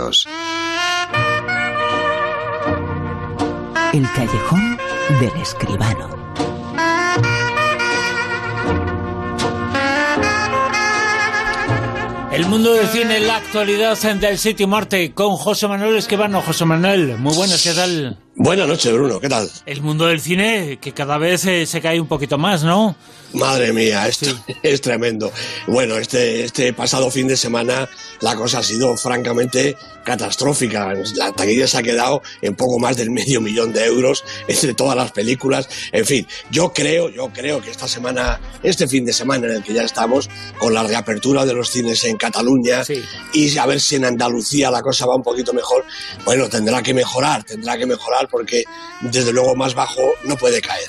secretos. El callejón del escribano. El mundo del cine, la actualidad del sitio Marte con José Manuel Esquivano. José Manuel, muy buenas, ¿qué tal? Buenas noches, Bruno, ¿qué tal? El mundo del cine que cada vez eh, se cae un poquito más, ¿no? Madre mía, esto es tremendo. Bueno, este, este pasado fin de semana la cosa ha sido francamente catastrófica. La taquilla se ha quedado en poco más del medio millón de euros entre todas las películas. En fin, yo creo, yo creo que esta semana, este fin de semana en el que ya estamos, con la reapertura de los cines en Cataluña y a ver si en Andalucía la cosa va un poquito mejor, bueno, tendrá que mejorar, tendrá que mejorar porque desde luego más bajo no puede caer.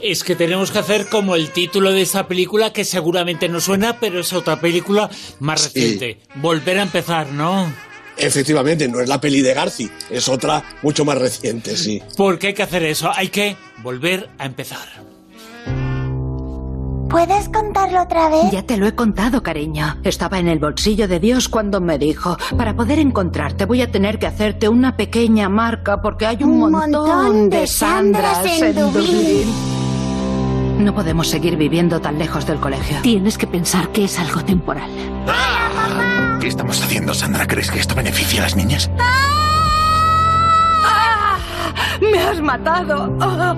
Es que tenemos que hacer como el título de esta película, que seguramente no suena, pero es otra película más reciente. Volver a empezar, ¿no? Efectivamente, no es la peli de Garci, es otra mucho más reciente, sí. ¿Por qué hay que hacer eso? Hay que volver a empezar. ¿Puedes contarlo otra vez? Ya te lo he contado, cariño. Estaba en el bolsillo de Dios cuando me dijo, para poder encontrarte voy a tener que hacerte una pequeña marca porque hay un, montón, de Sandras, en, Dublín. No podemos seguir viviendo tan lejos del colegio. Tienes que pensar que es algo temporal. ¿Qué estamos haciendo, Sandra? ¿Crees que esto beneficia a las niñas? ¡Ah! ¡Me has matado! ¡Ah!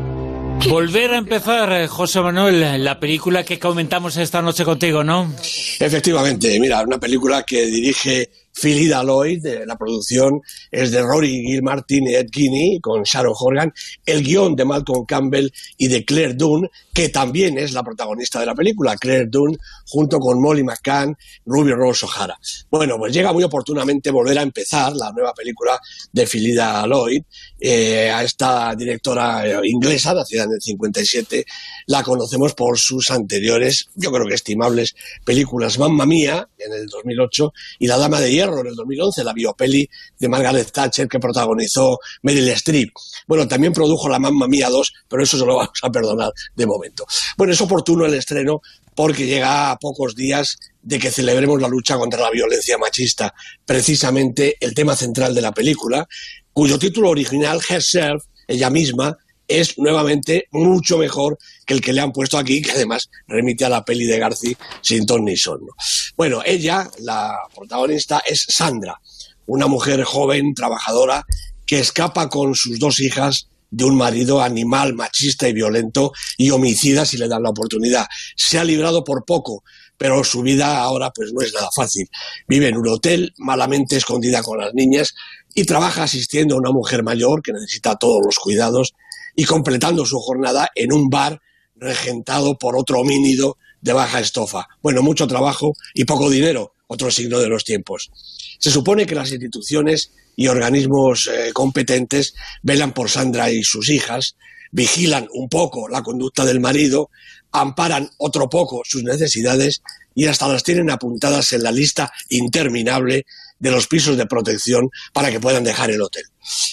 Volver a empezar, eh, José Manuel, la película que comentamos esta noche contigo, ¿no? Efectivamente, mira, una película que dirige Philida Lloyd, la producción es de Rory Gilmartin y Ed Guinea, con Sharon Horgan, el guion de Malcolm Campbell y de Claire Dunn, que también es la protagonista de la película, Claire Dunn, junto con Molly McCann, Ruby Rose O'Hara. Bueno, pues llega muy oportunamente volver a empezar la nueva película de Philida Lloyd, eh, a esta directora eh, inglesa, nacida en el 57, la conocemos por sus anteriores, yo creo que estimables películas, Mamma Mía, en el 2008, y La Dama de Hierro, en el 2011, la biopeli de Margaret Thatcher que protagonizó Meryl Streep. Bueno, también produjo La Mamma Mía 2, pero eso se lo vamos a perdonar de momento. Bueno, es oportuno el estreno porque llega a pocos días de que celebremos la lucha contra la violencia machista, precisamente el tema central de la película, cuyo título original, Herself, ella misma, es nuevamente mucho mejor que el que le han puesto aquí, que además remite a la peli de García sin ton ni son. Bueno, ella, la protagonista, es Sandra, una mujer joven, trabajadora, que escapa con sus dos hijas de un marido animal, machista y violento y homicida si le dan la oportunidad. Se ha librado por poco, pero su vida ahora pues no es nada fácil. Vive en un hotel, malamente escondida con las niñas, y trabaja asistiendo a una mujer mayor que necesita todos los cuidados y completando su jornada en un bar regentado por otro homínido de baja estofa. Bueno, mucho trabajo y poco dinero, otro signo de los tiempos. Se supone que las instituciones y organismos eh, competentes velan por Sandra y sus hijas, vigilan un poco la conducta del marido, amparan otro poco sus necesidades y hasta las tienen apuntadas en la lista interminable de los pisos de protección para que puedan dejar el hotel.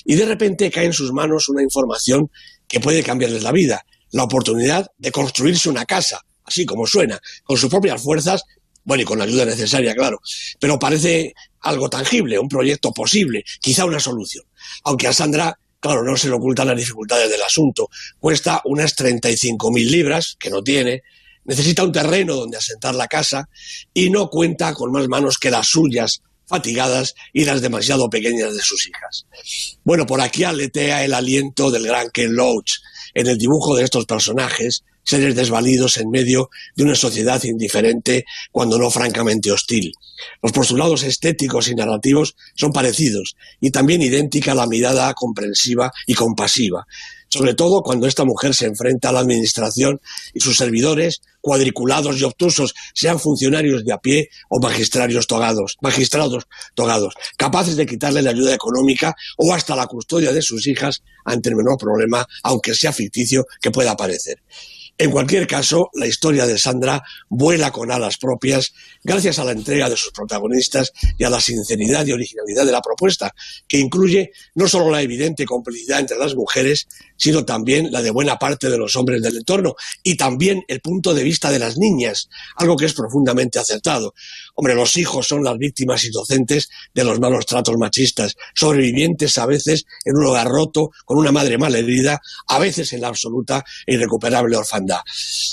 Y de repente cae en sus manos una información que puede cambiarles la vida, la oportunidad de construirse una casa, así como suena, con sus propias fuerzas, bueno, y con la ayuda necesaria, claro, pero parece algo tangible, un proyecto posible, quizá una solución. Aunque a Sandra, claro, no se le ocultan las dificultades del asunto. Cuesta unas 35.000 libras, que no tiene, necesita un terreno donde asentar la casa y no cuenta con más manos que las suyas fatigadas y las demasiado pequeñas de sus hijas. Bueno, por aquí aletea el aliento del gran Ken Loach en el dibujo de estos personajes, seres desvalidos en medio de una sociedad indiferente, cuando no francamente hostil. Los postulados estéticos y narrativos son parecidos y también idéntica la mirada comprensiva y compasiva sobre todo cuando esta mujer se enfrenta a la administración y sus servidores, cuadriculados y obtusos, sean funcionarios de a pie o magistrarios togados, magistrados togados, capaces de quitarle la ayuda económica o hasta la custodia de sus hijas ante el menor problema, aunque sea ficticio que pueda aparecer. En cualquier caso, la historia de Sandra vuela con alas propias gracias a la entrega de sus protagonistas y a la sinceridad y originalidad de la propuesta, que incluye no solo la evidente complicidad entre las mujeres, sino también la de buena parte de los hombres del entorno y también el punto de vista de las niñas, algo que es profundamente acertado. Hombre, los hijos son las víctimas inocentes de los malos tratos machistas, sobrevivientes a veces en un hogar roto, con una madre mal herida, a veces en la absoluta e irrecuperable orfandad.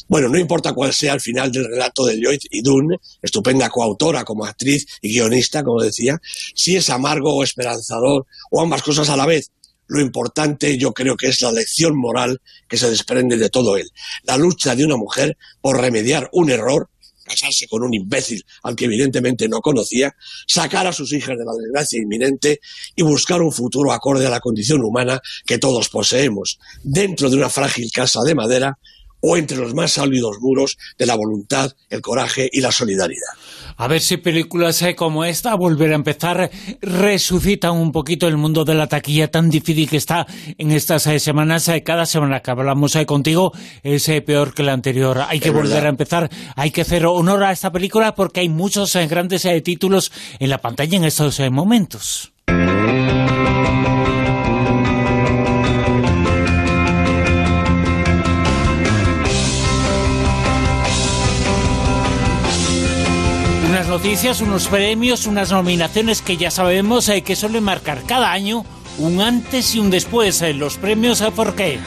Bueno, no importa cuál sea el final del relato de Lloyd y Dunn, estupenda coautora como actriz y guionista, como decía, si es amargo o esperanzador, o ambas cosas a la vez, lo importante yo creo que es la lección moral que se desprende de todo él. La lucha de una mujer por remediar un error casarse con un imbécil al que evidentemente no conocía, sacar a sus hijas de la desgracia inminente y buscar un futuro acorde a la condición humana que todos poseemos, dentro de una frágil casa de madera o entre los más sólidos muros de la voluntad, el coraje y la solidaridad. A ver si películas eh, como esta, Volver a empezar, resucitan un poquito el mundo de la taquilla tan difícil que está en estas eh, semanas. Eh, cada semana que hablamos contigo es peor que la anterior. Hay que volver a empezar, hay que hacer honor a esta película porque hay muchos grandes títulos en la pantalla en estos momentos. Noticias, unos premios, unas nominaciones que ya sabemos eh, que suelen marcar cada año un antes y un después. en los premios, ¿eh? ¿por qué?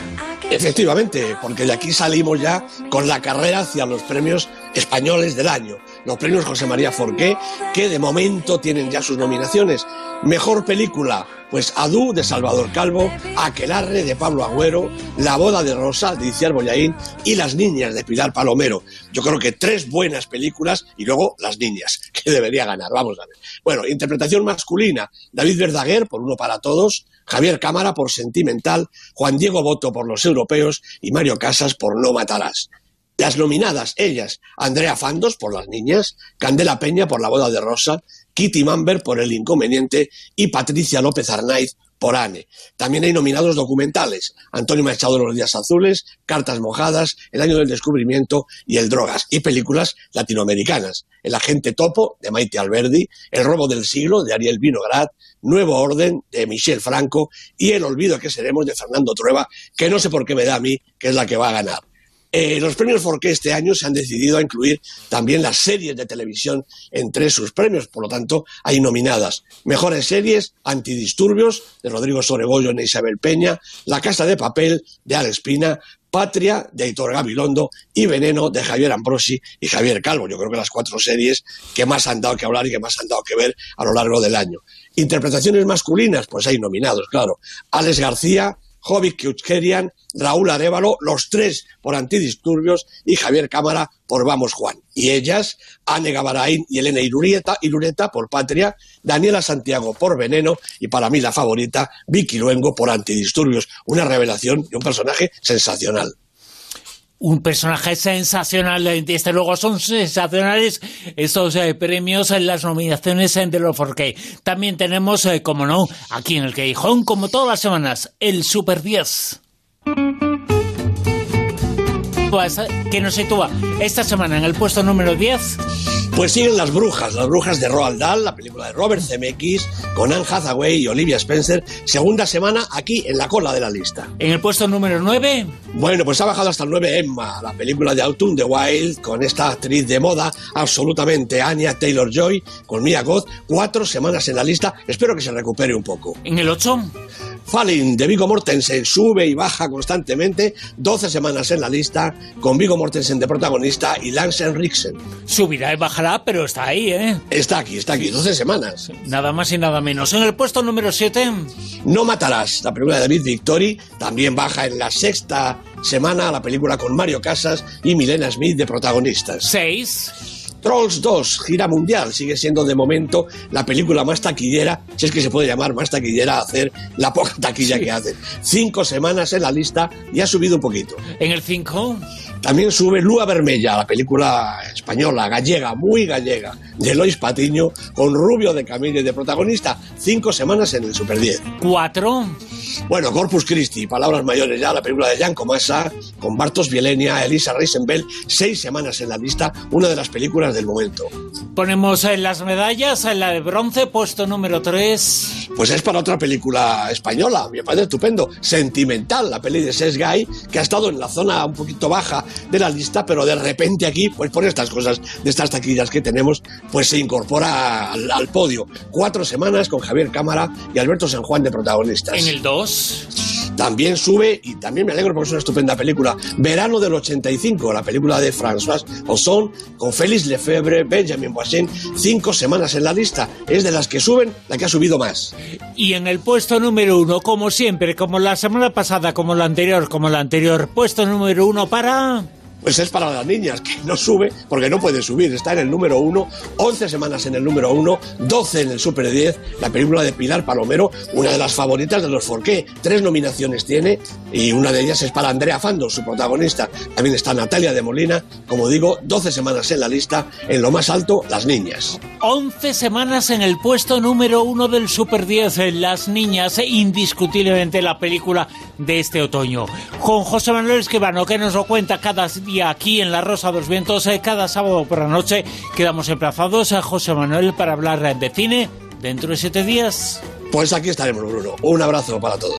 Efectivamente, porque de aquí salimos ya con la carrera hacia los premios españoles del año. Los premios José María Forqué, que de momento tienen ya sus nominaciones. Mejor película, pues Adú de Salvador Calvo, Aquelarre de Pablo Agüero, La boda de Rosa de Iciar Boyaín y Las niñas de Pilar Palomero. Yo creo que tres buenas películas y luego Las niñas, que debería ganar. Vamos a ver. Bueno, interpretación masculina, David Verdaguer por Uno para Todos, Javier Cámara por Sentimental, Juan Diego Boto por Los Europeos y Mario Casas por No Matarás. Las nominadas, ellas, Andrea Fandos por Las Niñas, Candela Peña por La Boda de Rosa, Kitty Mamber por El Inconveniente y Patricia López Arnaiz por Anne. También hay nominados documentales, Antonio Machado de los Días Azules, Cartas Mojadas, El Año del Descubrimiento y El Drogas, y películas latinoamericanas, El Agente Topo de Maite Alberdi, El Robo del Siglo de Ariel Vinograd, Nuevo Orden de Michel Franco y El Olvido que seremos de Fernando Trueba, que no sé por qué me da a mí que es la que va a ganar. Eh, los premios Forqué este año se han decidido a incluir también las series de televisión entre sus premios, por lo tanto hay nominadas Mejores Series, Antidisturbios de Rodrigo Sorebollo e Isabel Peña, La Casa de Papel de Alex Pina, Patria de Hitor Gabilondo y Veneno de Javier Ambrosi y Javier Calvo. Yo creo que las cuatro series que más han dado que hablar y que más han dado que ver a lo largo del año. Interpretaciones masculinas, pues hay nominados, claro. Alex García, Jovic Keuchkerian, Raúl Arevalo, los tres por antidisturbios y Javier Cámara por Vamos Juan. Y ellas, Anne Gabarain y Elena Irureta, Irureta por Patria, Daniela Santiago por Veneno y para mí la favorita, Vicky Luengo por Antidisturbios. Una revelación y un personaje sensacional un personaje sensacional, desde luego son sensacionales estos eh, premios en las nominaciones The Love for También tenemos, eh, como no, aquí en el Queijón, como todas las semanas, el Super 10 que nos sitúa esta semana en el puesto número 10 pues siguen Las Brujas, Las Brujas de Roald Dahl, la película de Robert Zemeckis, con Anne Hathaway y Olivia Spencer, segunda semana aquí en la cola de la lista. ¿En el puesto número 9? Bueno, pues ha bajado hasta el 9 Emma, la película de Autumn the Wild, con esta actriz de moda absolutamente Anya Taylor-Joy, con Mia Goth, cuatro semanas en la lista, espero que se recupere un poco. ¿En el 8? Falling de Vigo Mortensen sube y baja constantemente, 12 semanas en la lista, con Vigo Mortensen de protagonista y Lance Henriksen. Subirá y bajará, pero está ahí, ¿eh? Está aquí, está aquí, 12 semanas. Nada más y nada menos. En el puesto número 7... No matarás, la película de David Victory, también baja en la sexta semana la película con Mario Casas y Milena Smith de protagonistas. 6... Trolls 2, gira mundial, sigue siendo de momento la película más taquillera, si es que se puede llamar más taquillera, hacer la poca taquilla que hacen. Cinco semanas en la lista y ha subido un poquito. ¿En el 5? También sube Lua Vermella, la película española, gallega, muy gallega, de Lois Patiño, con Rubio de Camille de protagonista. Cinco semanas en el Super 10. ¿Cuatro? Bueno, Corpus Christi, palabras mayores ya, la película de Jan Comasa, con Bartos Bielenia, Elisa Reisenbell, seis semanas en la lista, una de las películas del momento. Ponemos en las medallas, en la de bronce, puesto número 3. Pues es para otra película española, me parece estupendo, Sentimental, la peli de Ses Guy, que ha estado en la zona un poquito baja de la lista, pero de repente aquí, pues por estas cosas, de estas taquillas que tenemos, pues se incorpora al, al podio. Cuatro semanas con Javier Cámara y Alberto San Juan de protagonistas. En el 2. También sube, y también me alegro porque es una estupenda película, Verano del 85, la película de François Ozon, con Félix Lefebvre, Benjamin Boissin, cinco semanas en la lista. Es de las que suben, la que ha subido más. Y en el puesto número uno, como siempre, como la semana pasada, como la anterior, como la anterior, puesto número uno para... Pues es para las niñas, que no sube porque no puede subir. Está en el número uno, 11 semanas en el número uno, 12 en el Super 10, la película de Pilar Palomero, una de las favoritas de los Forqué. Tres nominaciones tiene y una de ellas es para Andrea Fando, su protagonista. También está Natalia de Molina, como digo, 12 semanas en la lista, en lo más alto, las niñas. 11 semanas en el puesto número uno del Super 10, en Las Niñas, indiscutiblemente la película de este otoño. Con José Manuel Esquivano, que nos lo cuenta cada día aquí en La Rosa de los Vientos, eh, cada sábado por la noche, quedamos emplazados a José Manuel para hablar de cine dentro de siete días. Pues aquí estaremos, Bruno. Un abrazo para todos.